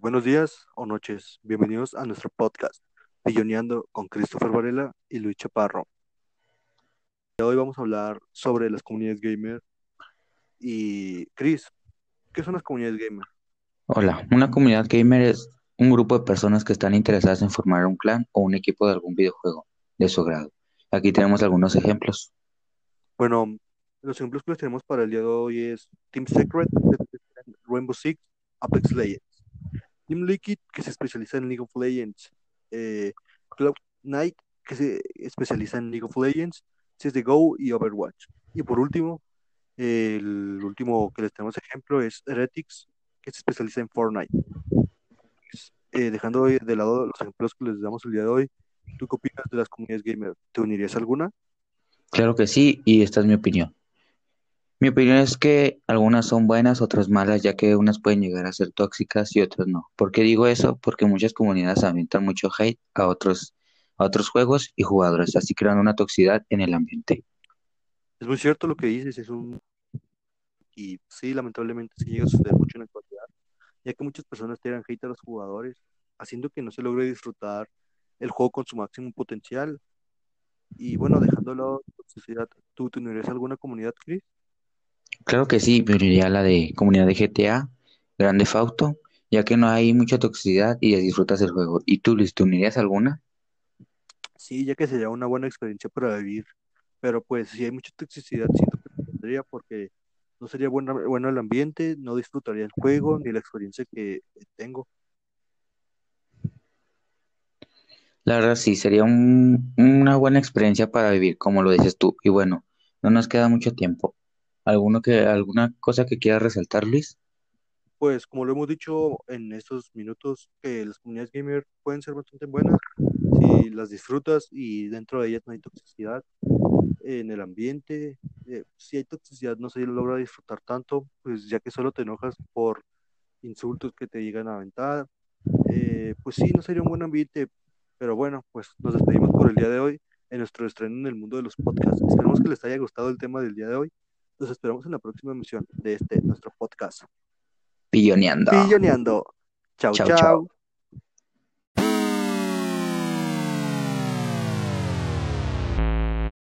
buenos días o noches. Bienvenidos a nuestro podcast, Pilloneando con Christopher Varela y Luis Chaparro. Hoy vamos a hablar sobre las comunidades gamer. Y, Chris, ¿qué son las comunidades gamer? Hola, una comunidad gamer es un grupo de personas que están interesadas en formar un clan o un equipo de algún videojuego de su grado. Aquí tenemos algunos ejemplos. Bueno, los ejemplos que les tenemos para el día de hoy es Team Secret, Rainbow Six, Apex Legends. Team Liquid, que se especializa en League of Legends. Eh, Cloud Knight, que se especializa en League of Legends. CSGO y Overwatch. Y por último, el último que les tenemos ejemplo es Heretics, que se especializa en Fortnite. Eh, dejando de lado los ejemplos que les damos el día de hoy, ¿tú qué opinas de las comunidades gamer? ¿Te unirías a alguna? Claro que sí, y esta es mi opinión. Mi opinión es que algunas son buenas, otras malas, ya que unas pueden llegar a ser tóxicas y otras no. ¿Por qué digo eso? Porque muchas comunidades avientan mucho hate a otros, a otros juegos y jugadores, así crean una toxicidad en el ambiente. Es muy cierto lo que dices, es un... Y sí, lamentablemente sí llega a suceder mucho en la actualidad, ya que muchas personas tiran hate a los jugadores, haciendo que no se logre disfrutar el juego con su máximo potencial. Y bueno, dejando la toxicidad, ¿tú te unirías a alguna comunidad, Chris? Claro que sí, pero iría a la de comunidad de GTA, Grande Fauto, ya que no hay mucha toxicidad y ya disfrutas el juego. ¿Y tú, Luis, te unirías alguna? Sí, ya que sería una buena experiencia para vivir, pero pues si hay mucha toxicidad, siento que tendría porque no sería bueno, bueno el ambiente, no disfrutaría el juego ni la experiencia que tengo. La verdad sí, sería una buena experiencia para vivir, como lo dices tú. Y bueno, no nos queda mucho tiempo. ¿Alguno que, ¿Alguna cosa que quieras resaltar, Luis? Pues como lo hemos dicho en estos minutos, que las comunidades gamer pueden ser bastante buenas si las disfrutas y dentro de ellas no hay toxicidad en el ambiente. Eh, si hay toxicidad no se logra disfrutar tanto, pues ya que solo te enojas por insultos que te llegan a aventar. Eh, pues sí, no sería un buen ambiente, pero bueno, pues nos despedimos por el día de hoy en nuestro estreno en el mundo de los podcasts. Esperemos que les haya gustado el tema del día de hoy los esperamos en la próxima emisión de este nuestro podcast. Pilloneando. Pilloneando. chao. chao.